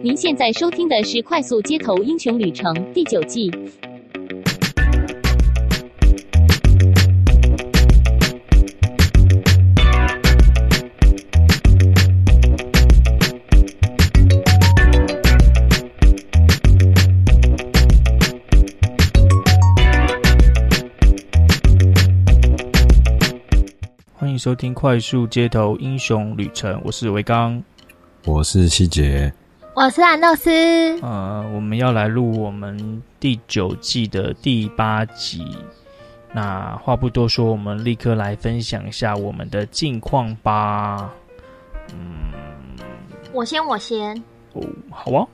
您现在收听的是《快速街头英雄旅程》第九季。欢迎收听《快速街头英雄旅程》，我是维刚，我是希杰，我是安诺斯。呃，我们要来录我们第九季的第八集。那话不多说，我们立刻来分享一下我们的近况吧。嗯，我先，我先。哦，好啊。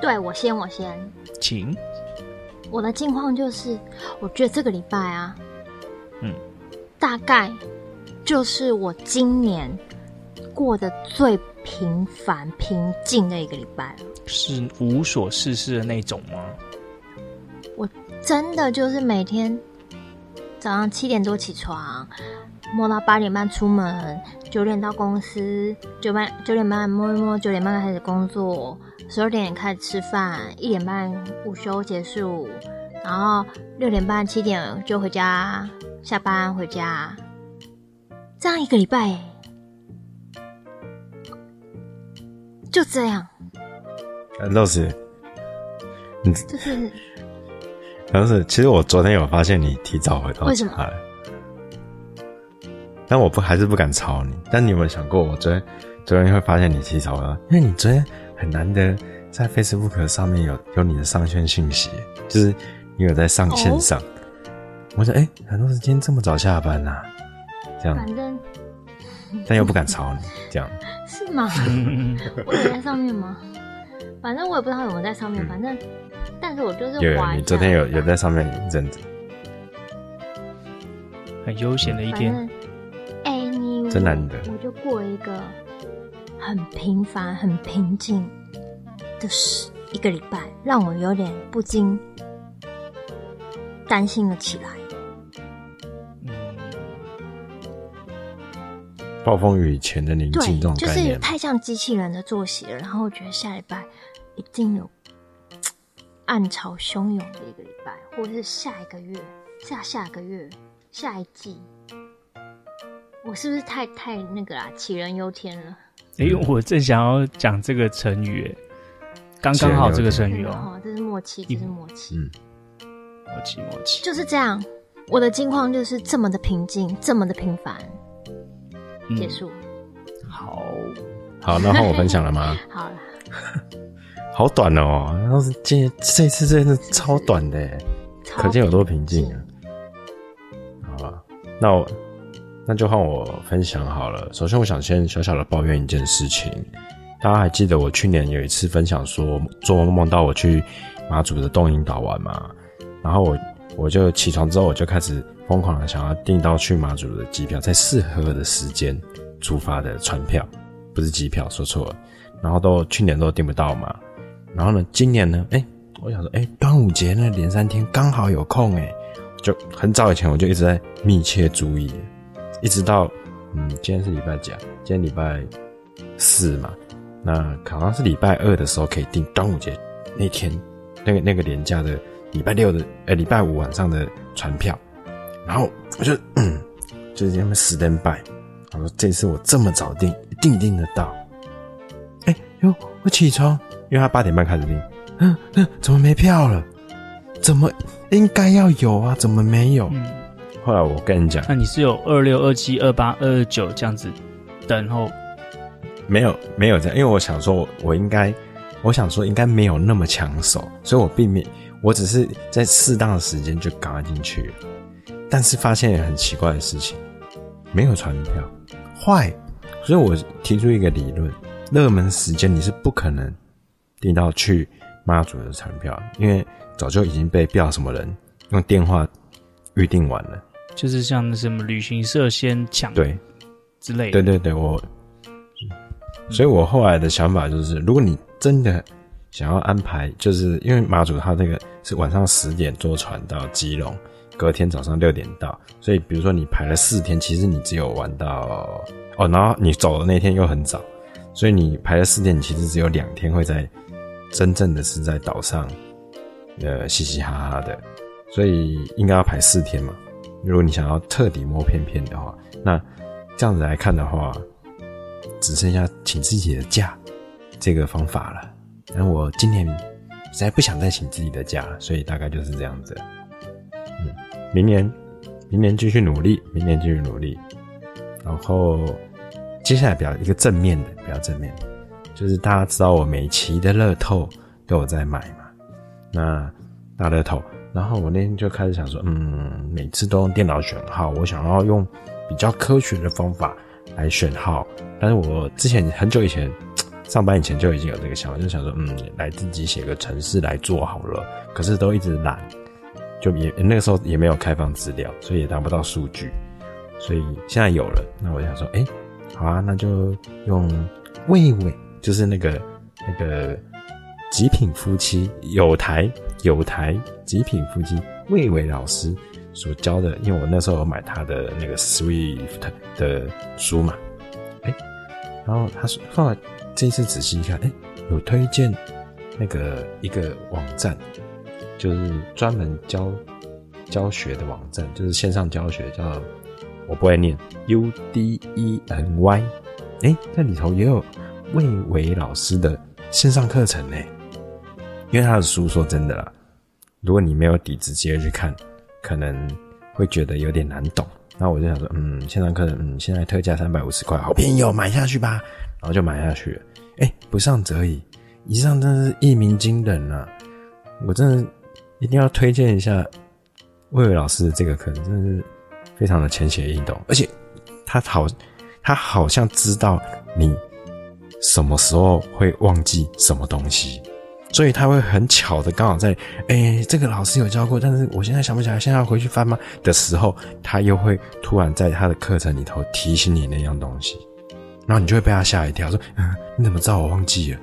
对，我先，我先。请。我的近况就是，我觉得这个礼拜啊，嗯，大概。就是我今年过得最平凡平静的一个礼拜了，是无所事事的那种吗？我真的就是每天早上七点多起床，摸到八点半出门，九点到公司，九半九点半摸一摸，九点半开始工作，十二点开始吃饭，一点半午休结束，然后六点半七点就回家，下班回家。这样一个礼拜，就这样。老师，你就是，老师，其实我昨天有发现你提早回到家，为什么？但我不还是不敢吵你。但你有没有想过，我昨天昨天会发现你提早了？因为你昨天很难得在 Facebook 上面有有你的上线信息，就是你有在上线上。哦、我想，哎、欸，很多人今天这么早下班呐、啊。这样，反正，但又不敢吵你，这样 是吗？我有在上面吗？反正我也不知道有没有在上面。嗯、反正，但是我就是有，你昨天有有在上面一阵子，很悠闲的一天。哎，你真难得，我就过了一个很平凡、很平静的时一个礼拜，让我有点不禁担心了起来。暴风雨前的宁静，这种概念就是太像机器人的作息了。然后我觉得下礼拜一定有暗潮汹涌的一个礼拜，或者是下一个月、下下个月、下一季，我是不是太太那个啦？杞人忧天了。哎、欸，我正想要讲这个成语，刚刚好这个成语哦，这是默契，这是默契，嗯，默契默契，就是这样。我的境况就是这么的平静，这么的平凡。结束，嗯、好，好，那换我分享了吗？好了，好短哦，要是这这次真的超短的，可见有多平静啊。好吧，那我那就换我分享好了。首先，我想先小小的抱怨一件事情。大家还记得我去年有一次分享说，做梦梦到我去马祖的东引岛玩嘛？然后我我就起床之后，我就开始。疯狂的想要订到去马祖的机票，在适合的时间出发的船票，不是机票，说错了。然后都去年都订不到嘛。然后呢，今年呢，哎、我想说，哎、端午节那连三天刚好有空，哎，就很早以前我就一直在密切注意，一直到嗯，今天是礼拜几啊？今天礼拜四嘛。那好像是礼拜二的时候可以订端午节那天那个那个连假的礼拜六的，哎、欸，礼拜五晚上的船票。然后我就，嗯，就是他们 stand by。我说这次我这么早订，一定订得到。哎哟，我起床，因为他八点半开始订。嗯嗯，怎么没票了？怎么应该要有啊？怎么没有？嗯、后来我跟你讲，那你是有二六、二七、二八、二二九这样子等候？没有，没有这样，因为我想说，我应该，我想说应该没有那么抢手，所以我并没，我只是在适当的时间就赶进去。但是发现很奇怪的事情，没有船票，坏。所以我提出一个理论：热门时间你是不可能订到去妈祖的船票，因为早就已经被不什么人用电话预定完了。就是像什么旅行社先抢对之类的。对对对，我。所以我后来的想法就是，如果你真的想要安排，就是因为马祖他这个是晚上十点坐船到基隆。隔天早上六点到，所以比如说你排了四天，其实你只有玩到哦，然后你走的那天又很早，所以你排了四天，你其实只有两天会在真正的是在岛上，呃，嘻嘻哈哈的，所以应该要排四天嘛。如果你想要彻底摸片片的话，那这样子来看的话，只剩下请自己的假这个方法了。那我今年实在不想再请自己的假，所以大概就是这样子。嗯，明年，明年继续努力，明年继续努力。然后接下来比较一个正面的，比较正面，就是大家知道我每期的乐透都有在买嘛，那大乐透。然后我那天就开始想说，嗯，每次都用电脑选号，我想要用比较科学的方法来选号。但是我之前很久以前上班以前就已经有这个想法，就想说，嗯，来自己写个程式来做好了。可是都一直懒，就也那个时候也没有开放资料，所以也拿不到数据。所以现在有了，那我想说，哎，好啊，那就用魏伟，就是那个那个极品夫妻有台。有台极品夫妻魏伟老师所教的，因为我那时候有买他的那个 Swift 的书嘛，哎、然后他说后来这次仔细一看，哎、有推荐那个一个网站，就是专门教教学的网站，就是线上教学，叫我不会念 U D E N Y，哎、欸，在里头也有魏伟老师的线上课程呢，因为他的书说真的啦。如果你没有底子，直接去看，可能会觉得有点难懂。那我就想说，嗯，线上课程，嗯，现在特价三百五十块，好便宜哦，买下去吧。然后就买下去了。哎，不上则已，一上真是一鸣惊人啊！我真的一定要推荐一下魏伟老师的这个课程，真的是非常的浅显易懂，而且他好，他好像知道你什么时候会忘记什么东西。所以他会很巧的，刚好在，哎、这个老师有教过，但是我现在想不起来，现在要回去翻吗？的时候，他又会突然在他的课程里头提醒你那样东西，然后你就会被他吓一跳，说，嗯，你怎么知道我忘记了？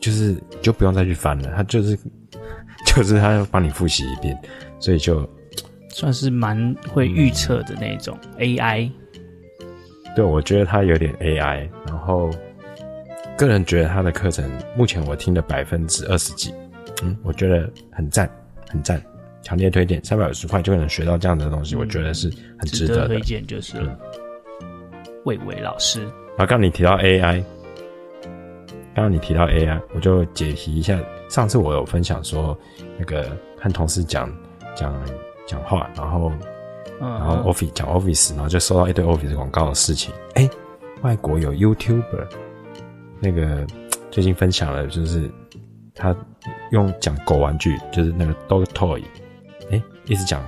就是就不用再去翻了，他就是 就是他要帮你复习一遍，所以就算是蛮会预测的那种 AI。对，我觉得他有点 AI，然后。个人觉得他的课程目前我听了百分之二十几，嗯，我觉得很赞，很赞，强烈推荐，三百五十块就能学到这样的东西，嗯、我觉得是很值得的。推荐就是了。魏伟老师，啊，刚刚你提到 AI，刚刚你提到 AI，我就解题一下。上次我有分享说，那个和同事讲讲讲话，然后、嗯、然后 Office 讲 Office，然后就收到一堆 Office 广告的事情。哎、欸，外国有 YouTuber。那个最近分享了，就是他用讲狗玩具，就是那个 dog toy，哎，一直讲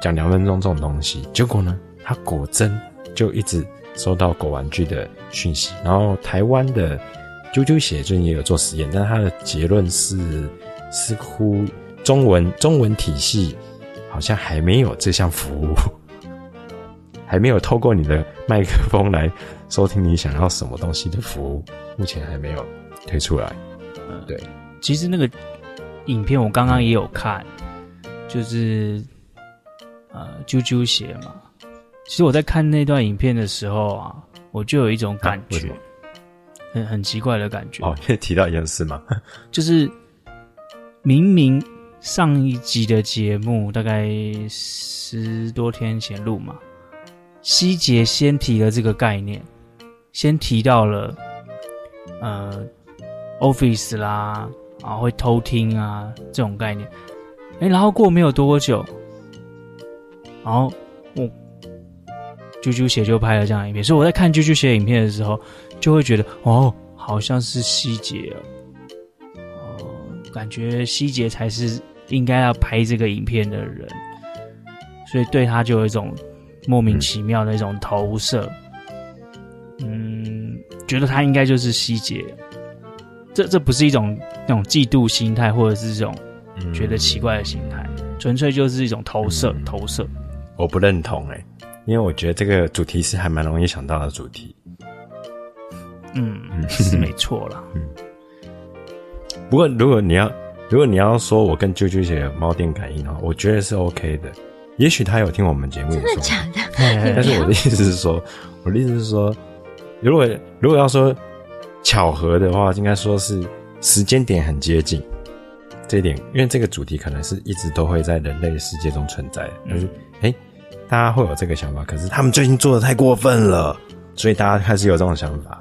讲两分钟这种东西，结果呢，他果真就一直收到狗玩具的讯息。然后台湾的啾啾鞋最近也有做实验，但是他的结论是，似乎中文中文体系好像还没有这项服务，还没有透过你的麦克风来收听你想要什么东西的服务。目前还没有推出来。对。其实那个影片我刚刚也有看，就是呃啾啾鞋嘛。其实我在看那段影片的时候啊，我就有一种感觉，很很奇怪的感觉。哦，可以提到一件事吗？就是明明上一集的节目大概十多天前录嘛，希杰先提了这个概念，先提到了。呃，Office 啦，啊，会偷听啊，这种概念。哎，然后过没有多久，然后我啾啾鞋就拍了这样影片。所以我在看啾啾鞋影片的时候，就会觉得哦，好像是希杰哦，哦，感觉希杰才是应该要拍这个影片的人，所以对他就有一种莫名其妙的一种投射。嗯觉得他应该就是希杰，这这不是一种那种嫉妒心态，或者是这种觉得奇怪的心态，纯、嗯、粹就是一种投射。嗯、投射，我不认同哎，因为我觉得这个主题是还蛮容易想到的主题。嗯，是没错啦。嗯。不过如果你要如果你要说我跟啾啾姐有猫电感应的话，我觉得是 OK 的。也许他有听我们节目，真的假的？但是我的意思是说，我的意思是说。如果如果要说巧合的话，应该说是时间点很接近。这一点，因为这个主题可能是一直都会在人类世界中存在，但是哎、欸，大家会有这个想法，可是他们最近做的太过分了，所以大家开始有这种想法。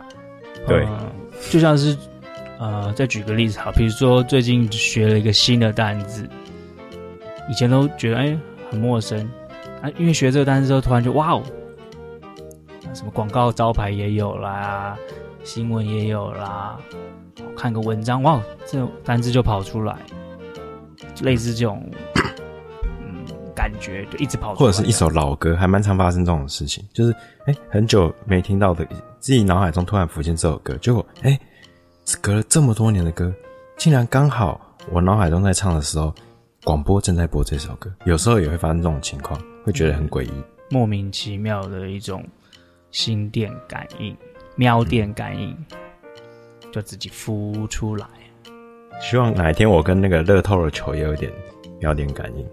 对，呃、就像是呃，再举个例子哈，比如说最近学了一个新的单字，以前都觉得哎、欸、很陌生啊，因为学这个单字之后，突然就哇哦，什么广告招牌也有啦，新闻也有啦。看个文章，哇，这种单字就跑出来，类似这种，嗯，感觉就一直跑出来。或者是一首老歌，还蛮常发生这种事情，就是哎、欸，很久没听到的，自己脑海中突然浮现这首歌，结果哎，隔了这么多年的歌，竟然刚好我脑海中在唱的时候，广播正在播这首歌。有时候也会发生这种情况，会觉得很诡异，莫名其妙的一种心电感应、喵电感应。嗯就自己浮出来。希望哪一天我跟那个乐透的球也有点，有点感应。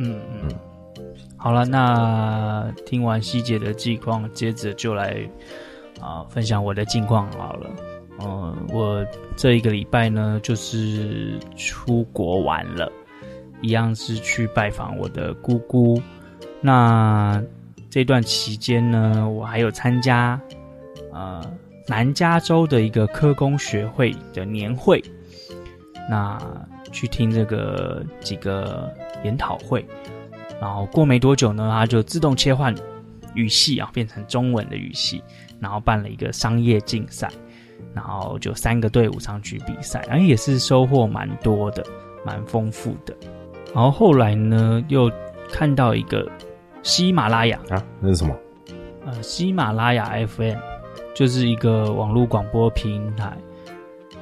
嗯嗯。好了，那听完希杰的近况，接着就来啊、分享我的近况好了。嗯、我这一个礼拜呢，就是出国玩了，一样是去拜访我的姑姑。那这段期间呢，我还有参加呃。南加州的一个科工学会的年会，那去听这个几个研讨会，然后过没多久呢，他就自动切换语系啊，变成中文的语系，然后办了一个商业竞赛，然后就三个队伍上去比赛，然后也是收获蛮多的，蛮丰富的。然后后来呢，又看到一个喜马拉雅啊，那是什么？呃，喜马拉雅 FM。就是一个网络广播平台，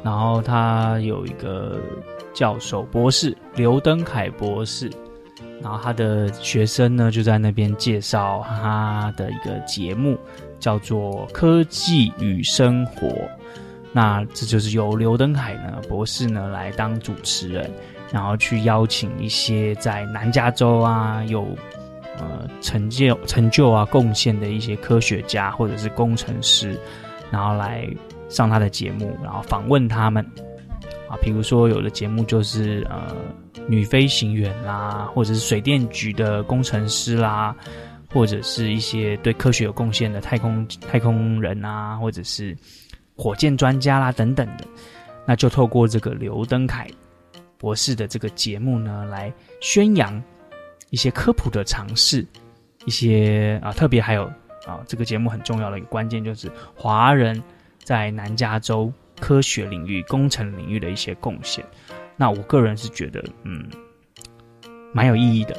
然后它有一个教授博士刘登凯博士，然后他的学生呢就在那边介绍他的一个节目，叫做《科技与生活》。那这就是由刘登凯呢博士呢来当主持人，然后去邀请一些在南加州啊有。呃，成就成就啊，贡献的一些科学家或者是工程师，然后来上他的节目，然后访问他们啊。比如说，有的节目就是呃，女飞行员啦，或者是水电局的工程师啦，或者是一些对科学有贡献的太空太空人啊，或者是火箭专家啦等等的。那就透过这个刘登凯博士的这个节目呢，来宣扬。一些科普的尝试，一些啊，特别还有啊，这个节目很重要的一个关键就是华人在南加州科学领域、工程领域的一些贡献。那我个人是觉得，嗯，蛮有意义的，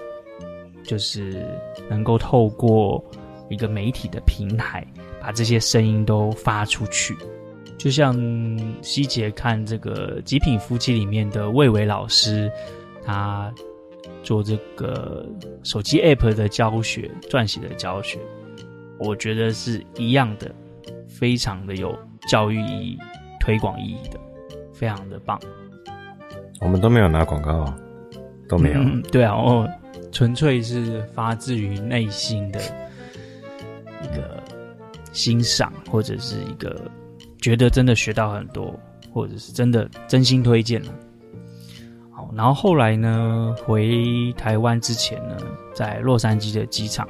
就是能够透过一个媒体的平台，把这些声音都发出去。就像希杰看这个《极品夫妻》里面的魏伟老师，他。做这个手机 App 的教学、撰写的教学，我觉得是一样的，非常的有教育意义、推广意义的，非常的棒。我们都没有拿广告啊，都没有。嗯，对啊，我纯粹是发自于内心的一个欣赏，或者是一个觉得真的学到很多，或者是真的真心推荐了。好然后后来呢，回台湾之前呢，在洛杉矶的机场，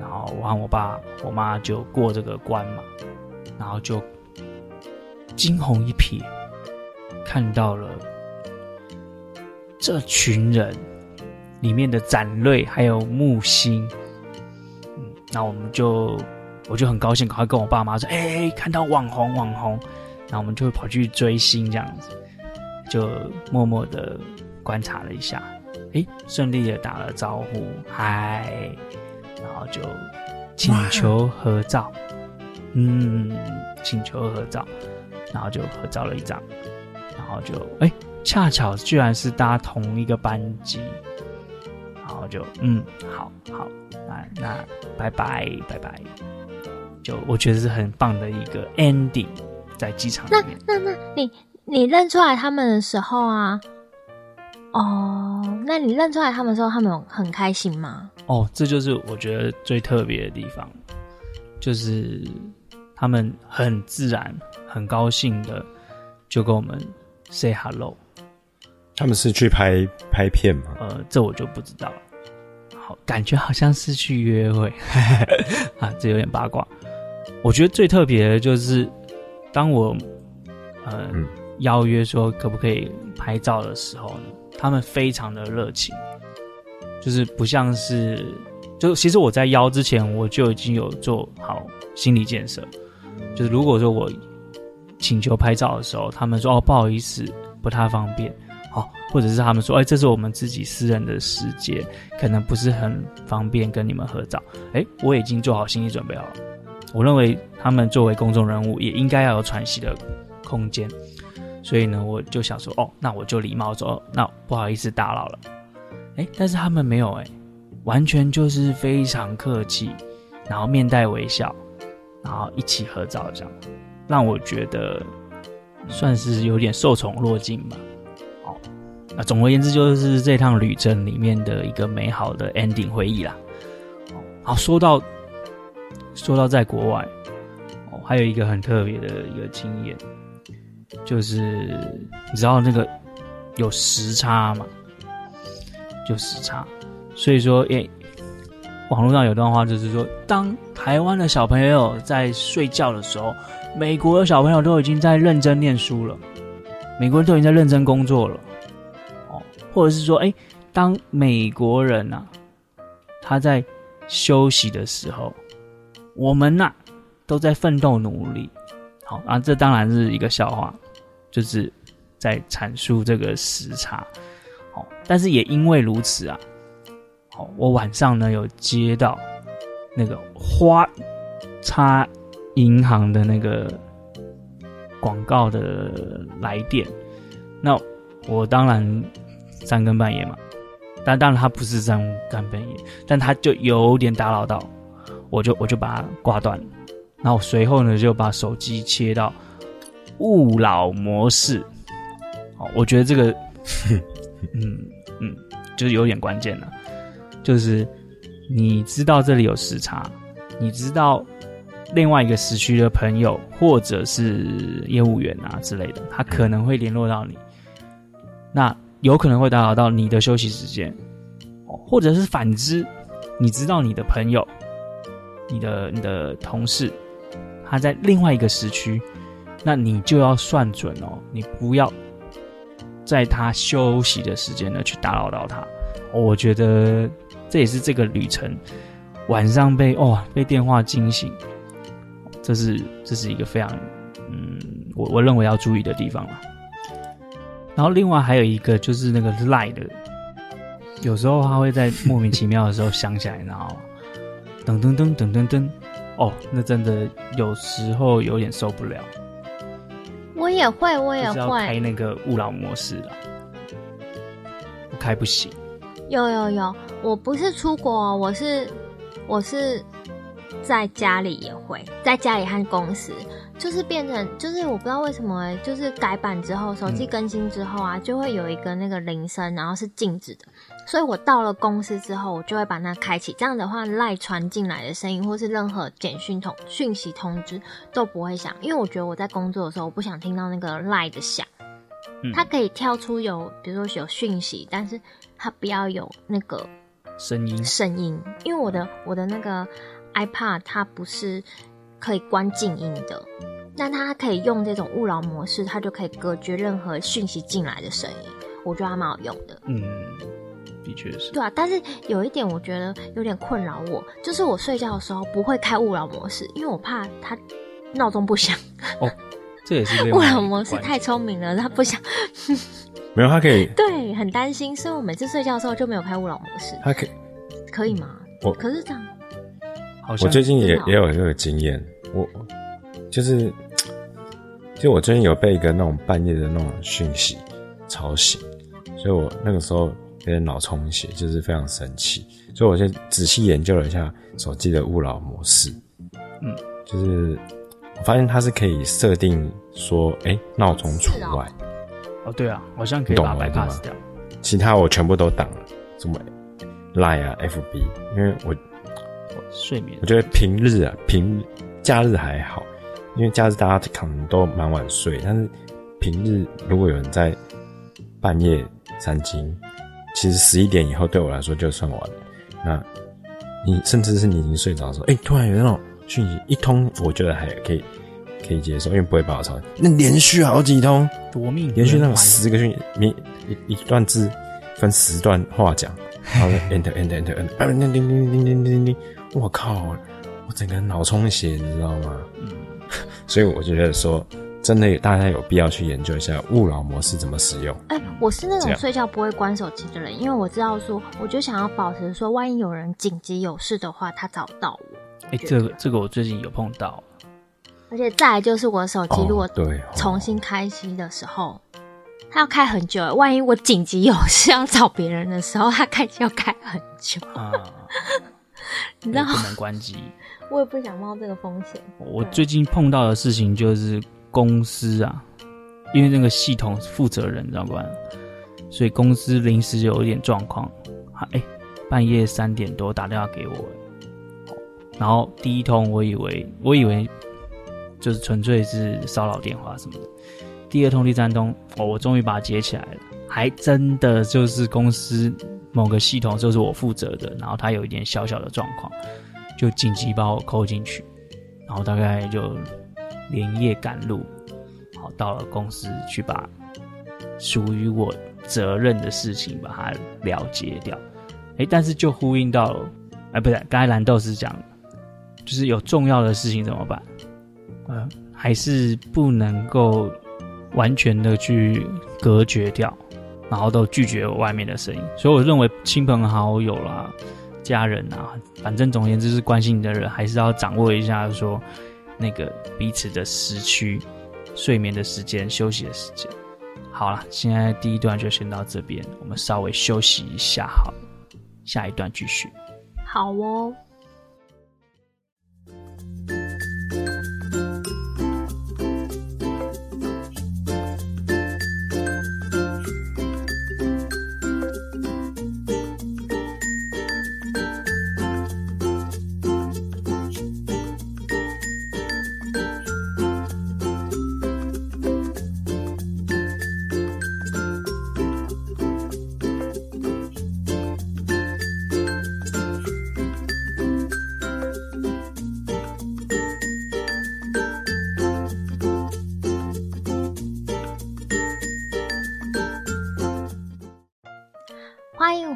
然后我和我爸、我妈就过这个关嘛，然后就惊鸿一瞥，看到了这群人里面的展瑞还有木星，嗯，那我们就我就很高兴，赶快跟我爸妈说：“哎，看到网红网红！”然后我们就会跑去追星这样子。就默默的观察了一下，诶，顺利的打了招呼，嗨，然后就请求合照，嗯，请求合照，然后就合照了一张，然后就哎，恰巧居然是搭同一个班机，然后就嗯，好好，那那拜拜拜拜，就我觉得是很棒的一个 ending，在机场。那那那你。你认出来他们的时候啊，哦，那你认出来他们的时候，他们有很开心吗？哦，这就是我觉得最特别的地方，就是他们很自然、很高兴的就跟我们 say hello。他们是去拍拍片吗？呃，这我就不知道了。好，感觉好像是去约会 啊，这有点八卦。我觉得最特别的就是，当我呃、嗯、邀约说可不可以拍照的时候呢，他们非常的热情，就是不像是，就其实我在邀之前我就已经有做好心理建设，就是如果说我请求拍照的时候，他们说哦不好意思，不太方便。哦，或者是他们说，哎，这是我们自己私人的世界，可能不是很方便跟你们合照。哎，我已经做好心理准备好了。我认为他们作为公众人物，也应该要有喘息的空间。所以呢，我就想说，哦，那我就礼貌说，那不好意思打扰了。哎，但是他们没有，哎，完全就是非常客气，然后面带微笑，然后一起合照，这样让我觉得算是有点受宠若惊吧。好那总而言之，就是这趟旅程里面的一个美好的 ending 回忆啦。好，说到说到在国外，哦，还有一个很特别的一个经验，就是你知道那个有时差嘛？就时差，所以说，诶，网络上有段话就是说，当台湾的小朋友在睡觉的时候，美国的小朋友都已经在认真念书了，美国人都已经在认真工作了。哦或者是说，哎，当美国人呐、他在休息的时候，我们呐、都在奋斗努力。好啊，这当然是一个笑话，就是在阐述这个时差。好，但是也因为如此啊，好，我晚上呢有接到那个花叉银行的那个广告的来电，那我当然。三更半夜嘛，但当然他不是三更半夜，但他就有点打扰到，我就我就把它挂断，然后随后呢就把手机切到勿扰模式。好，我觉得这个，嗯嗯，就是有点关键了，就是你知道这里有时差，你知道另外一个时区的朋友或者是业务员啊之类的，他可能会联络到你，那。有可能会打扰到你的休息时间，或者是反之，你知道你的朋友、你的你的同事，他在另外一个时区，那你就要算准哦，你不要在他休息的时间呢去打扰到他。我觉得这也是这个旅程晚上被哦被电话惊醒，这是这是一个非常嗯，我我认为要注意的地方了。然后另外还有一个就是那个的，有时候他会在 莫名其妙的时候响起来，然后噔噔噔噔噔噔，哦，那真的有时候有点受不了。我也会，我也会开那个勿扰模式了，开不行。有有有，我不是出国，我是我是在家里也会，在家里和公司。就是变成，就是我不知道为什么欸，就是改版之后，手机更新之后啊，就会有一个那个铃声，然后是静止的。所以我到了公司之后，我就会把它开启。这样的话，赖传进来的声音或是任何简讯通讯息通知都不会响，因为我觉得我在工作的时候，我不想听到那个赖的响。它可以跳出有，比如说有讯息，但是它不要有那个声音声音，因为我的我的那个 iPad 它不是。可以关静音的，那它可以用这种勿扰模式，它就可以隔绝任何讯息进来的声音。我觉得还蛮好用的。嗯，的确是。对啊，但是有一点我觉得有点困扰我，就是我睡觉的时候不会开勿扰模式，因为我怕它闹钟不响。哦，这也是 勿扰模式太聪明了，它不响。没有，它可以。对，很担心，所以我每次睡觉的时候就没有开勿扰模式。它可以，可以吗？我可是这样。好像我最近也也有这个经验。我就是，就我最近有被一个那种半夜的那种讯息吵醒，所以我那个时候有点脑充血，就是非常生气，所以我就仔细研究了一下手机的勿扰模式，嗯，就是我发现它是可以设定说，哎、欸，闹钟除外。哦，对啊，好像可以把它 bypass 掉，其他我全部都挡了，什么 Line 啊、FB，因为我睡眠，我觉得平日啊平。假日还好，因为假日大家可能都蛮晚睡，但是平日如果有人在半夜三更，其实十一点以后对我来说就算晚了。那你甚至是你已经睡着的时候，哎、欸，突然有那种讯息一通，我觉得还可以可以接受，因为不会把我吵。那连续好几通夺命，连续那种十个讯息，一一一段字分十段话讲，然后 enter enter enter enter，啊，叮叮叮叮叮叮叮，我靠，我整个人脑充血，你知道吗？嗯，所以我就觉得说。真的，大家有必要去研究一下勿扰模式怎么使用。哎、欸，我是那种睡觉不会关手机的人，因为我知道说，我就想要保持说，万一有人紧急有事的话，他找不到我。哎、欸，这个这个我最近有碰到。而且再来就是我的手机，如果对重新开机的时候，他、哦、要开很久。万一我紧急有事要找别人的时候，它开机要开很久。啊，你知道、欸、不能关机。我也不想冒这个风险。我最近碰到的事情就是。公司啊，因为那个系统负责人，知道不？所以公司临时有一点状况，哎、欸，半夜三点多打电话给我，然后第一通我以为我以为就是纯粹是骚扰电话什么的，第二通、第三通，哦，我终于把它接起来了，还真的就是公司某个系统就是我负责的，然后他有一点小小的状况，就紧急把我扣进去，然后大概就。连夜赶路，好到了公司去把属于我责任的事情把它了结掉。哎、但是就呼应到了，哎、不对，刚才蓝豆是讲，就是有重要的事情怎么办？呃，还是不能够完全的去隔绝掉，然后都拒绝外面的声音。所以我认为亲朋好友啦、家人啊，反正总而言之是关心你的人，还是要掌握一下说。那个彼此的时区、睡眠的时间、休息的时间。好了，现在第一段就先到这边，我们稍微休息一下，好，下一段继续。好哦。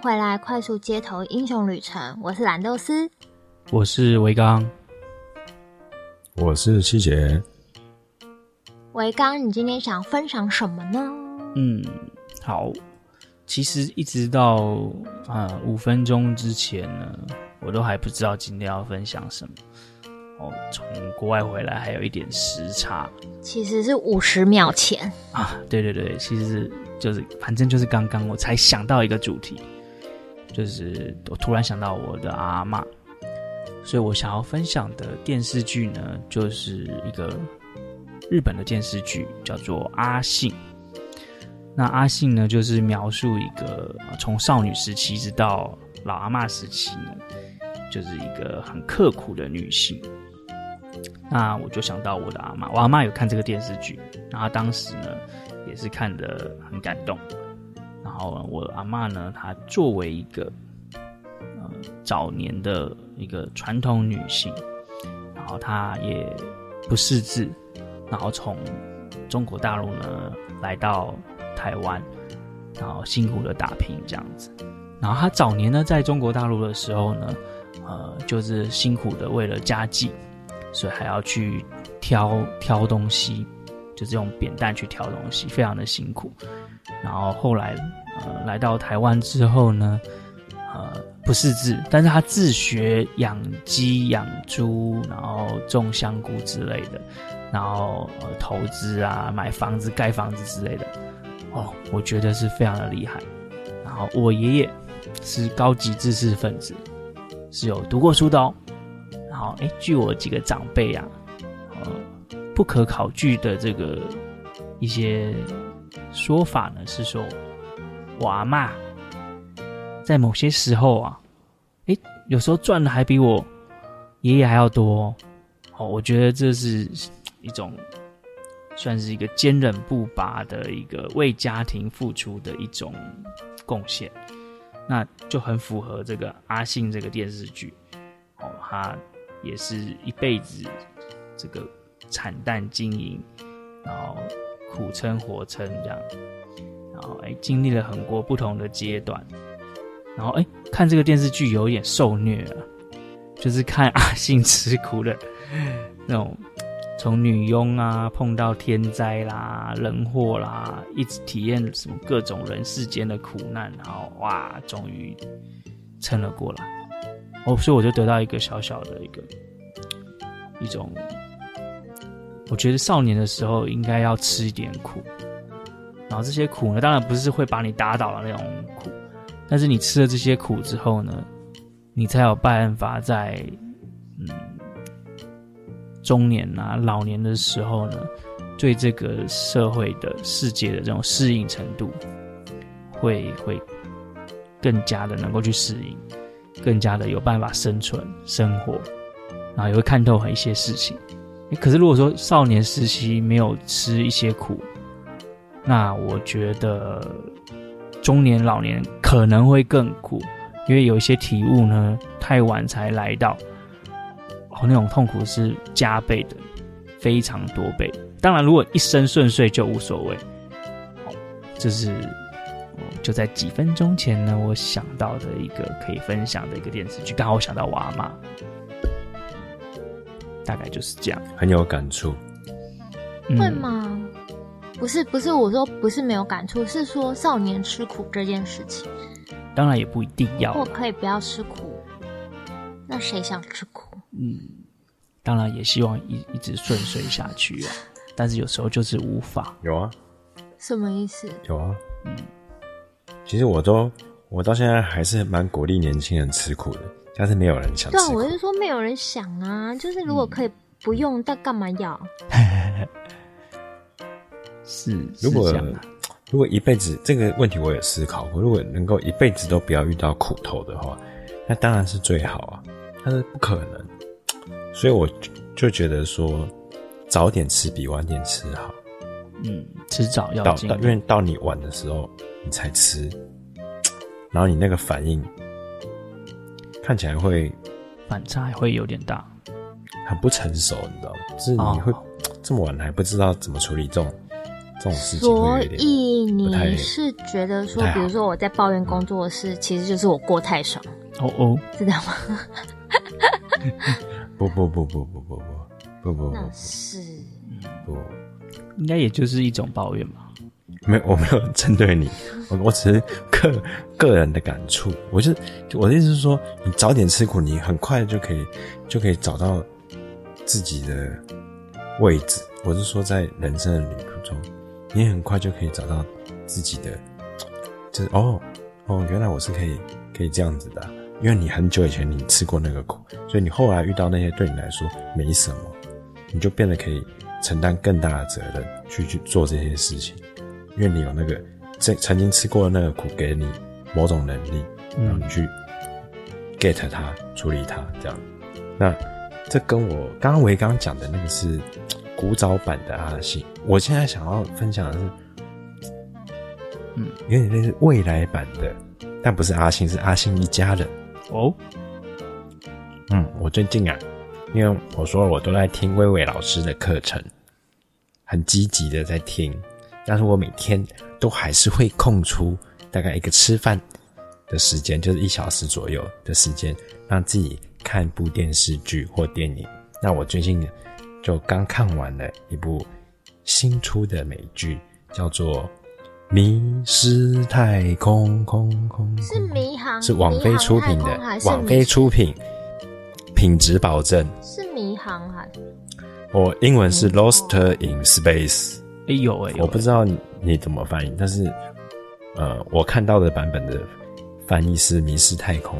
回来，快速街头英雄旅程。我是蓝豆丝，我是维刚，我是七姐。维刚，你今天想分享什么呢？嗯，好。其实一直到啊五分钟之前呢，我都还不知道今天要分享什么。哦，从国外回来还有一点时差。其实是五十秒前啊。对对对，其实就是反正就是刚刚我才想到一个主题。就是我突然想到我的阿嬷，所以我想要分享的电视剧呢，就是一个日本的电视剧，叫做《阿信》。那阿信呢，就是描述一个从少女时期一直到老阿嬷时期呢，就是一个很刻苦的女性。那我就想到我的阿嬷，我阿嬷有看这个电视剧，然后当时呢也是看得很感动。然后我阿嬷呢，她作为一个呃早年的一个传统女性，然后她也不识字，然后从中国大陆呢来到台湾，然后辛苦的打拼这样子。然后她早年呢在中国大陆的时候呢，呃就是辛苦的为了家计，所以还要去挑挑东西，就是用扁担去挑东西，非常的辛苦。然后后来，呃，来到台湾之后呢，呃，不识字，但是他自学养鸡、养猪，然后种香菇之类的，然后呃投资啊，买房子、盖房子之类的，哦，我觉得是非常的厉害。然后我爷爷是高级知识分子，是有读过书的哦。然后，哎，据我几个长辈啊，呃，不可考据的这个一些。说法呢是说，我阿嬷在某些时候啊，诶，有时候赚的还比我爷爷还要多哦。我觉得这是一种算是一个坚韧不拔的一个为家庭付出的一种贡献，那就很符合这个阿信这个电视剧。哦，他也是一辈子这个惨淡经营，然后苦撑活撑这样，然后哎经历了很多不同的阶段，然后哎看这个电视剧有一点受虐啊，就是看阿信吃苦的那种。从女佣啊，碰到天灾啦、人祸啦，一直体验什么各种人世间的苦难，然后哇，终于撑了过来。哦，所以我就得到一个小小的一个一种，我觉得少年的时候应该要吃一点苦，然后这些苦呢，当然不是会把你打倒的那种苦，但是你吃了这些苦之后呢，你才有办法在嗯。中年啊，老年的时候呢，对这个社会的世界的这种适应程度会，会会更加的能够去适应，更加的有办法生存生活，然后也会看透很一些事情。可是如果说少年时期没有吃一些苦，那我觉得中年老年可能会更苦，因为有一些体悟呢，太晚才来到。哦那种痛苦是加倍的，非常多倍。当然，如果一生顺遂就无所谓。好，这是就在几分钟前呢，我想到的一个可以分享的一个电视剧。刚好我想到我阿嬷，大概就是这样，很有感触。会吗？不是，不是，我说不是没有感触，是说少年吃苦这件事情。当然也不一定要，我可以不要吃苦。那谁想吃苦？嗯，当然也希望一一直顺遂下去啊，但是有时候就是无法。有啊，什么意思？有啊，嗯，其实我都我到现在还是蛮鼓励年轻人吃苦的，但是没有人想吃苦。对啊，我是说没有人想啊，就是如果可以不用，嗯、但干嘛要？是，如果如果一辈子这个问题我也思考过，如果能够一辈子都不要遇到苦头的话，那当然是最好啊，但是不可能。所以我就觉得说，早点吃比晚点吃好。嗯，迟早要到，因为到你晚的时候你才吃，然后你那个反应看起来会反差还会有点大，很不成熟，你知道吗？就是你会这么晚还不知道怎么处理这种这种事情。所以你是觉得说，比如说我在抱怨工作的事，其实就是我过太爽。哦哦，知道吗？不不不不不不不不不，那是不，应该也就是一种抱怨吧。没有，我没有针对你，我我只是个个人的感触。我是我的意思是说，你早点吃苦，你很快就可以就可以找到自己的位置。我是说，在人生的旅途中，你很快就可以找到自己的，就是哦哦，原来我是可以可以这样子的啊。因为你很久以前你吃过那个苦，所以你后来遇到那些对你来说没什么，你就变得可以承担更大的责任去去做这些事情。因为你有那个曾曾经吃过的那个苦，给你某种能力，然后你去 get 它，处理它，这样。那这跟我刚刚维刚讲的那个是古早版的阿信，我现在想要分享的是，嗯，有点类似未来版的，但不是阿信，是阿信一家人。哦，嗯，我最近啊，因为我说我都在听薇薇老师的课程，很积极的在听，但是我每天都还是会空出大概一个吃饭的时间，就是一小时左右的时间，让自己看一部电视剧或电影。那我最近就刚看完了一部新出的美剧，叫做。迷失太空，空空空是迷航，是网飞出品的，网飞出品，品质保证。是迷航还？我英文是 Lost in Space。哎呦哎，我不知道你怎么翻译，但是呃，我看到的版本的翻译是迷失太空。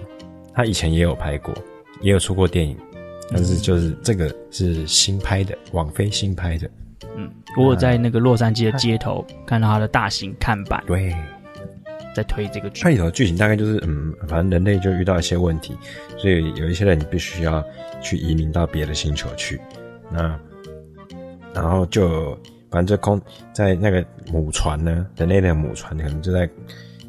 他以前也有拍过，也有出过电影，但是就是这个是新拍的，网飞新拍的。嗯，我有在那个洛杉矶的街头看到他的大型看板，对，在推这个剧。它里头的剧情大概就是，嗯，反正人类就遇到一些问题，所以有一些人你必须要去移民到别的星球去。那然后就反正就空在那个母船呢，人类的母船可能就在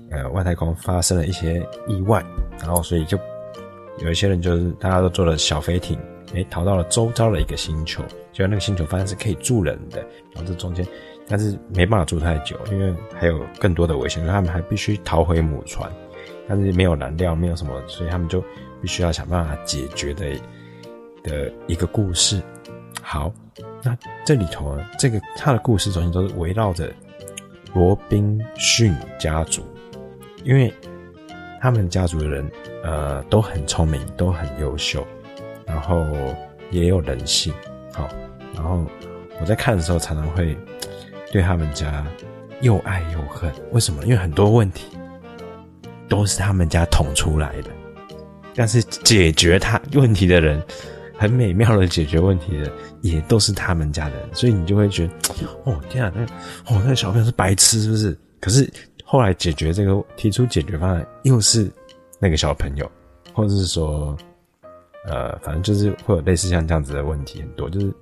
呃外太空发生了一些意外，然后所以就有一些人就是大家都坐了小飞艇，诶，逃到了周遭的一个星球，结果那个星球发现是可以住人的，然后这中间但是没办法住太久，因为还有更多的危险，所以他们还必须逃回母船，但是没有燃料，没有什么，所以他们就必须要想办法解决的的一个故事。好。那这里头呢，这个他的故事中心都是围绕着罗宾逊家族，因为他们家族的人呃都很聪明，都很优秀，然后也有人性，好，然后我在看的时候常常会对他们家又爱又恨。为什么？因为很多问题都是他们家捅出来的，但是解决他问题的人。很美妙的解决问题的，也都是他们家的人，所以你就会觉得，哦天啊，那哦那个小朋友是白痴是不是？可是后来解决这个提出解决方案又是那个小朋友，或者是说，呃，反正就是会有类似像这样子的问题很多，就是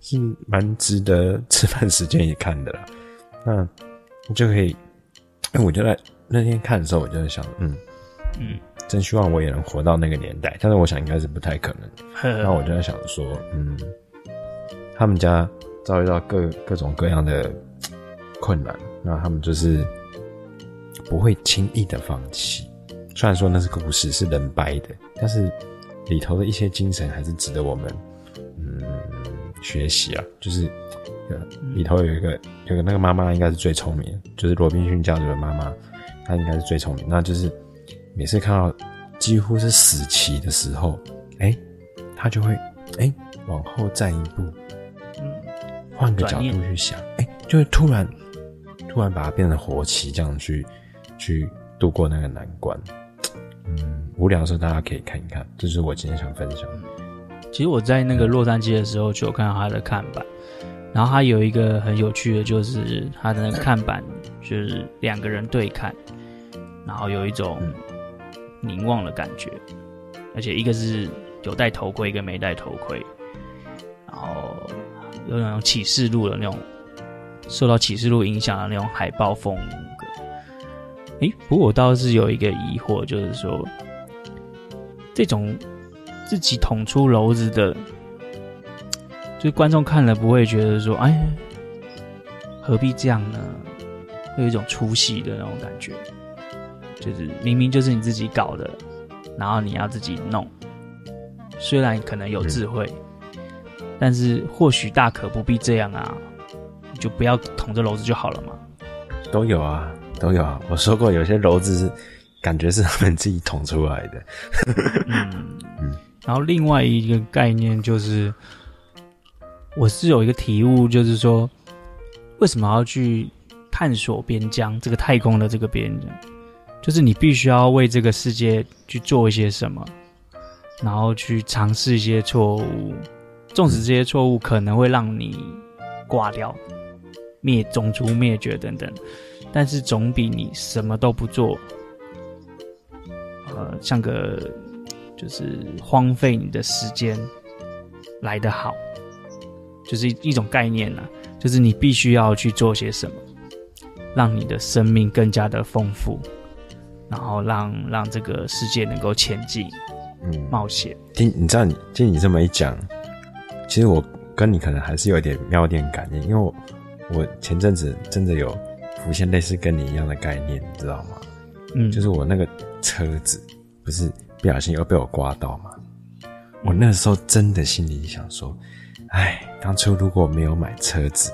是蛮值得 吃饭时间一看的啦。那你就可以，哎，我就在那天看的时候，我就在想，嗯嗯。真希望我也能活到那个年代，但是我想应该是不太可能。那我就在想说，嗯，他们家遭遇到各各种各样的困难，那他们就是不会轻易的放弃。虽然说那是故事，是人掰的，但是里头的一些精神还是值得我们嗯学习啊。就是里头有一个有个那个妈妈应该是最聪明，就是罗宾逊家族的妈妈，她应该是最聪明，那就是。每次看到几乎是死棋的时候，哎、欸，他就会哎、往后站一步，嗯，换个角度去想，哎、就会突然突然把它变成活棋，这样去去度过那个难关。嗯，无聊的时候大家可以看一看，这是我今天想分享的。其实我在那个洛杉矶的时候就有看到他的看板，然后他有一个很有趣的，就是他的那个看板就是两个人对看，然后有一种。凝望的感觉，而且一个是有戴头盔，一个没戴头盔，然后有那种启示录的那种受到启示录影响的那种海报风格。诶，不过我倒是有一个疑惑，就是说这种自己捅出篓子的，就是观众看了不会觉得说，哎，何必这样呢？会有一种出戏的那种感觉。就是明明就是你自己搞的，然后你要自己弄，虽然可能有智慧，嗯、但是或许大可不必这样啊，你就不要捅着篓子就好了嘛。都有啊，都有啊。我说过，有些篓子是感觉是他们自己捅出来的。嗯。然后另外一个概念就是，我是有一个体悟，就是说，为什么要去探索边疆这个太空的这个边疆？就是你必须要为这个世界去做一些什么，然后去尝试一些错误，纵使这些错误可能会让你挂掉、灭种族灭绝等等，但是总比你什么都不做，呃，像个就是荒废你的时间来得好。就是一一种概念呢，就是你必须要去做些什么，让你的生命更加的丰富。然后让让这个世界能够前进，嗯，冒险。听，你知道你听你这么一讲，其实我跟你可能还是有点喵点感应，因为我我前阵子真的有浮现类似跟你一样的概念，你知道吗？嗯，就是我那个车子不是不小心又被我刮到吗？嗯，我那时候真的心里想说，哎，当初如果没有买车子，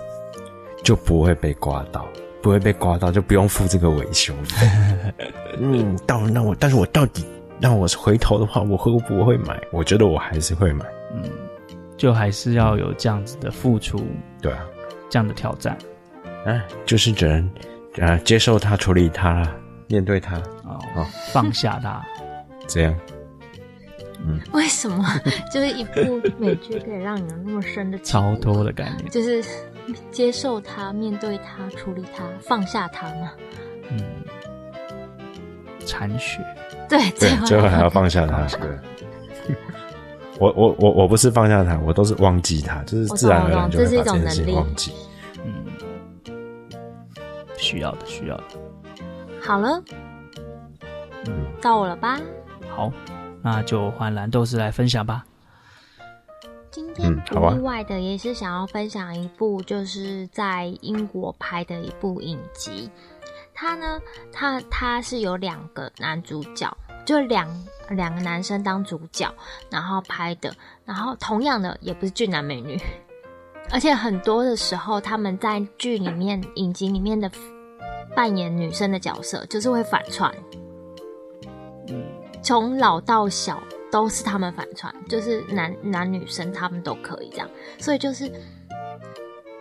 就不会被刮到。不会被刮到，就不用付这个维修费。嗯，到那我，但是我到底让我回头的话，我会不会买？我觉得我还是会买。嗯，就还是要有这样子的付出。对啊，这样的挑战。哎，就是只能啊接受它，处理它，面对它。哦，哦放下它。这样。嗯。为什么 就是一部美剧可以让你有那么深的超脱的概念？就是。接受它，面对它，处理它，放下它嘛。嗯，残血。对，对，最后还要放下它。对。我我我我不是放下它，我都是忘记它，就是自然而然就会把这件事情忘记。嗯，需要的，需要的。好了，嗯，到我了吧？好，那就换蓝豆丝来分享吧。今天不意外的也是想要分享一部，就是在英国拍的一部影集。它呢，它它是有两个男主角，就两两个男生当主角，然后拍的。然后同样的也不是俊男美女，而且很多的时候他们在剧里面、影集里面的扮演女生的角色，就是会反串。从老到小。都是他们反串，就是男男女生他们都可以这样，所以就是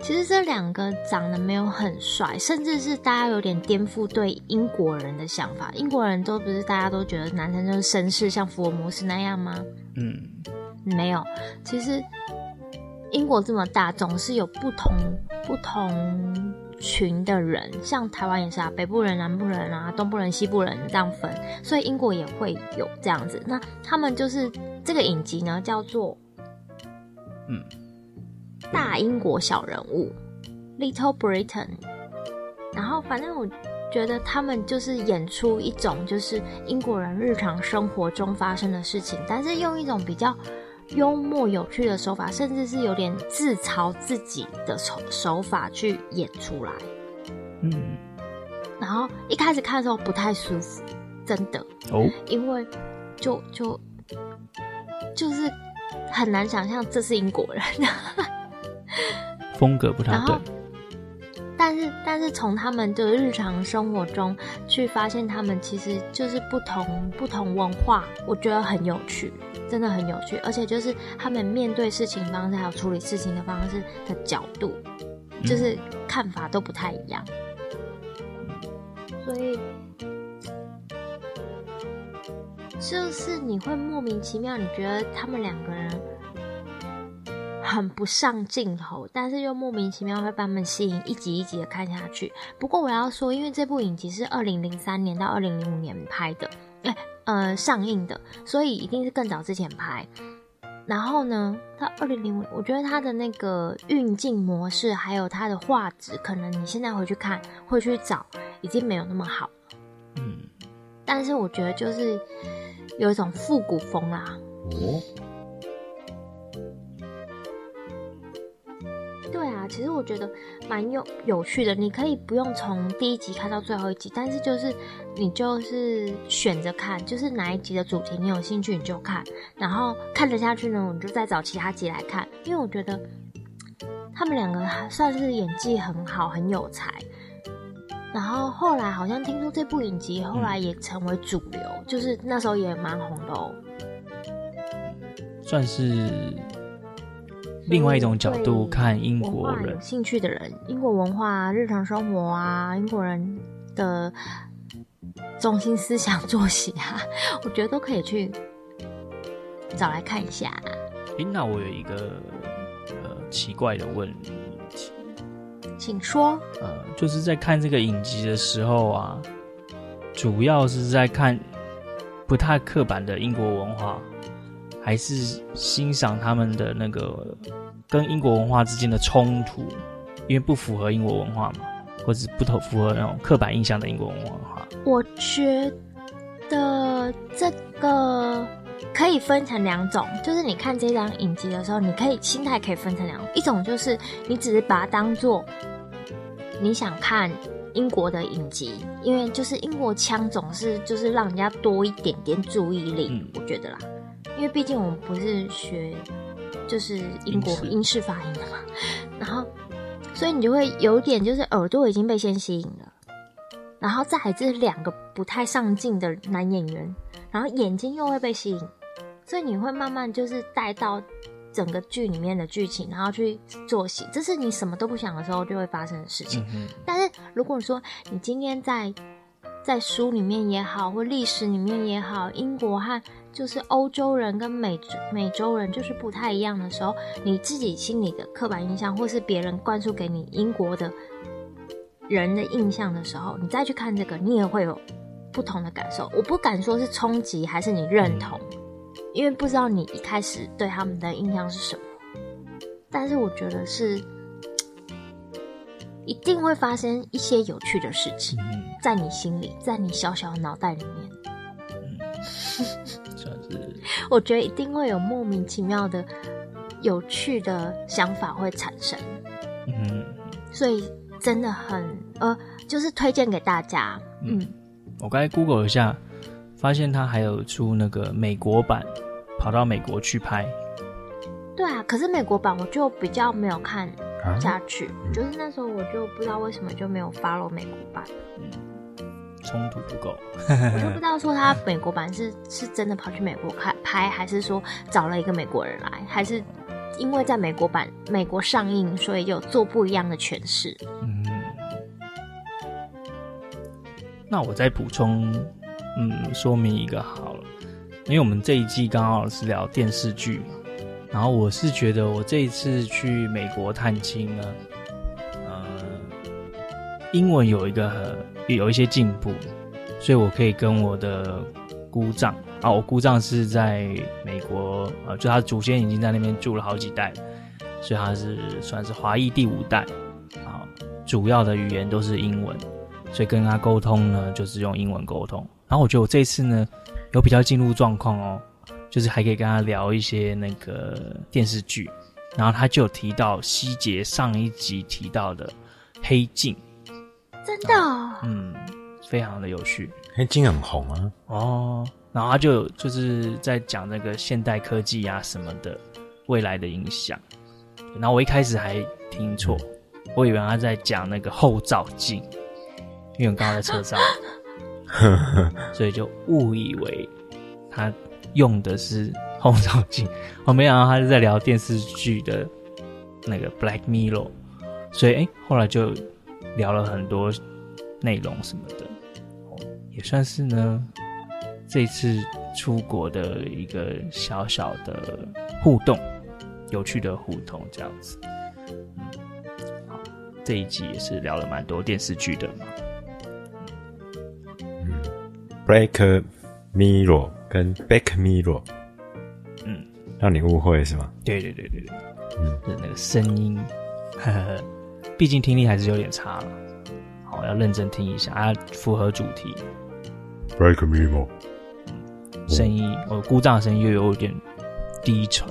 其实这两个长得没有很帅，甚至是大家有点颠覆对英国人的想法。英国人都不是大家都觉得男生就是绅士，像福尔摩斯那样吗？嗯，没有，其实英国这么大，总是有不同不同。群的人，像台湾也是啊，北部人、南部人啊，东部人、西部人这样分，所以英国也会有这样子。那他们就是这个影集呢，叫做嗯，大英国小人物 Little Britain。然后反正我觉得他们就是演出一种就是英国人日常生活中发生的事情，但是用一种比较。幽默有趣的手法，甚至是有点自嘲自己的手手法去演出来。嗯，然后一开始看的时候不太舒服，真的哦，因为就就就是很难想象这是英国人，风格不太对。但是但是从他们的日常生活中去发现，他们其实就是不同不同文化，我觉得很有趣。真的很有趣，而且就是他们面对事情方式，还有处理事情的方式的角度，就是看法都不太一样。所以，就是你会莫名其妙，你觉得他们两个人很不上镜头，但是又莫名其妙会把他们吸引，一集一集的看下去。不过我要说，因为这部影集是二零零三年到二零零五年拍的，欸呃，上映的，所以一定是更早之前拍。然后呢，它二零零五，我觉得它的那个运镜模式，还有它的画质，可能你现在回去看，回去找，已经没有那么好。嗯，但是我觉得就是有一种复古风啦。哦。其实我觉得蛮有有趣的，你可以不用从第一集看到最后一集，但是就是你就是选着看，就是哪一集的主题你有兴趣你就看，然后看得下去呢，你就再找其他集来看。因为我觉得他们两个还算是演技很好，很有才。然后后来好像听说这部影集后来也成为主流，嗯、就是那时候也蛮红的哦，算是。另外一种角度看英国人，有兴趣的人，英国文化、日常生活啊，英国人的中心思想、作息啊，我觉得都可以去找来看一下。欸，那我有一个呃奇怪的问题，请说。呃，就是在看这个影集的时候啊，主要是在看不太刻板的英国文化。还是欣赏他们的那个跟英国文化之间的冲突，因为不符合英国文化嘛，或者是不同符合那种刻板印象的英国文化。我觉得这个可以分成两种，就是你看这张影集的时候，你可以心态可以分成两种，一种就是你只是把它当做你想看英国的影集，因为就是英国腔总是就是让人家多一点点注意力，嗯、我觉得啦。因为毕竟我们不是学就是英国英式发音的嘛，然后所以你就会有点就是耳朵已经被先吸引了，然后再来这两个不太上镜的男演员，然后眼睛又会被吸引，所以你会慢慢就是带到整个剧里面的剧情，然后去做戏，这是你什么都不想的时候就会发生的事情。嗯、但是如果说你今天在在书里面也好，或历史里面也好，英国和就是欧洲人跟美美洲人就是不太一样的时候，你自己心里的刻板印象，或是别人灌输给你英国的人的印象的时候，你再去看这个，你也会有不同的感受。我不敢说是冲击还是你认同，因为不知道你一开始对他们的印象是什么。但是我觉得是一定会发生一些有趣的事情，嗯、在你心里，在你小小的脑袋里面。嗯，算是。我觉得一定会有莫名其妙的有趣的想法会产生。嗯，所以真的很呃，就是推荐给大家。嗯，嗯我刚才 Google 一下，发现他还有出那个美国版，跑到美国去拍。对啊，可是美国版我就比较没有看下去，就是那时候我就不知道为什么就没有 follow 美国版，冲、嗯、突不够，我就不知道说他美国版是是真的跑去美国拍拍，还是说找了一个美国人来，还是因为在美国版美国上映，所以有做不一样的诠释。嗯，那我再补充，嗯，说明一个好了，因为我们这一季刚好是聊电视剧嘛。然后我是觉得，我这一次去美国探亲呢，呃，英文有一个有一些进步，所以我可以跟我的姑丈啊，我姑丈是在美国，呃，就他祖先已经在那边住了好几代，所以他是算是华裔第五代，啊，主要的语言都是英文，所以跟他沟通呢，就是用英文沟通。然后我觉得我这次呢，有比较进入状况哦。就是还可以跟他聊一些那个电视剧，然后他就有提到希杰上一集提到的《黑镜》，真的，哦，嗯，非常的有趣，《黑镜》很红啊。哦，然后他就就是在讲那个现代科技啊什么的未来的影响，然后我一开始还听错，我以为他在讲那个后照镜，因为我刚刚在车上，所以就误以为他。用的是后照镜，我没想到他是在聊电视剧的那个《Black Mirror》，所以哎、欸，后来就聊了很多内容什么的，也算是呢这次出国的一个小小的互动，有趣的互动这样子。嗯，这一集也是聊了蛮多电视剧的嘛。嗯，《Black Mirror》。跟 Back Mirror，嗯，让你误会是吗？对对对对对，嗯，就是那个声音，呵呵，毕竟听力还是有点差了，好，要认真听一下啊，符合主题。Back Mirror，嗯，声音，我姑丈的声音又有点低沉，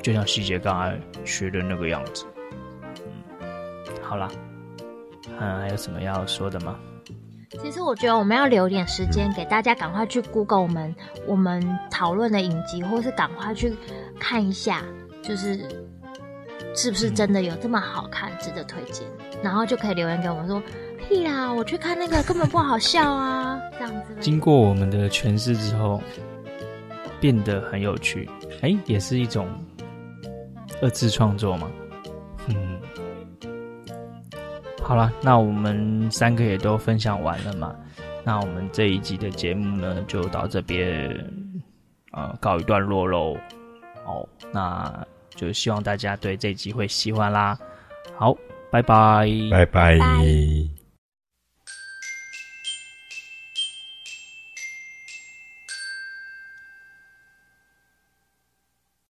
就像希杰刚才学的那个样子。嗯，好啦，嗯，还有什么要说的吗？其实我觉得我们要留点时间给大家，赶快去 Google 我们我们讨论的影集，或是赶快去看一下，就是是不是真的有这么好看，值得推荐，然后就可以留言给我们说，屁啦，我去看那个根本不好笑啊，这样子。经过我们的诠释之后，变得很有趣，哎，也是一种二次创作吗。好了，那我们三个也都分享完了嘛？那我们这一集的节目呢，就到这边，呃，告一段落喽。哦，那就希望大家对这集会喜欢啦。好，拜拜，拜拜。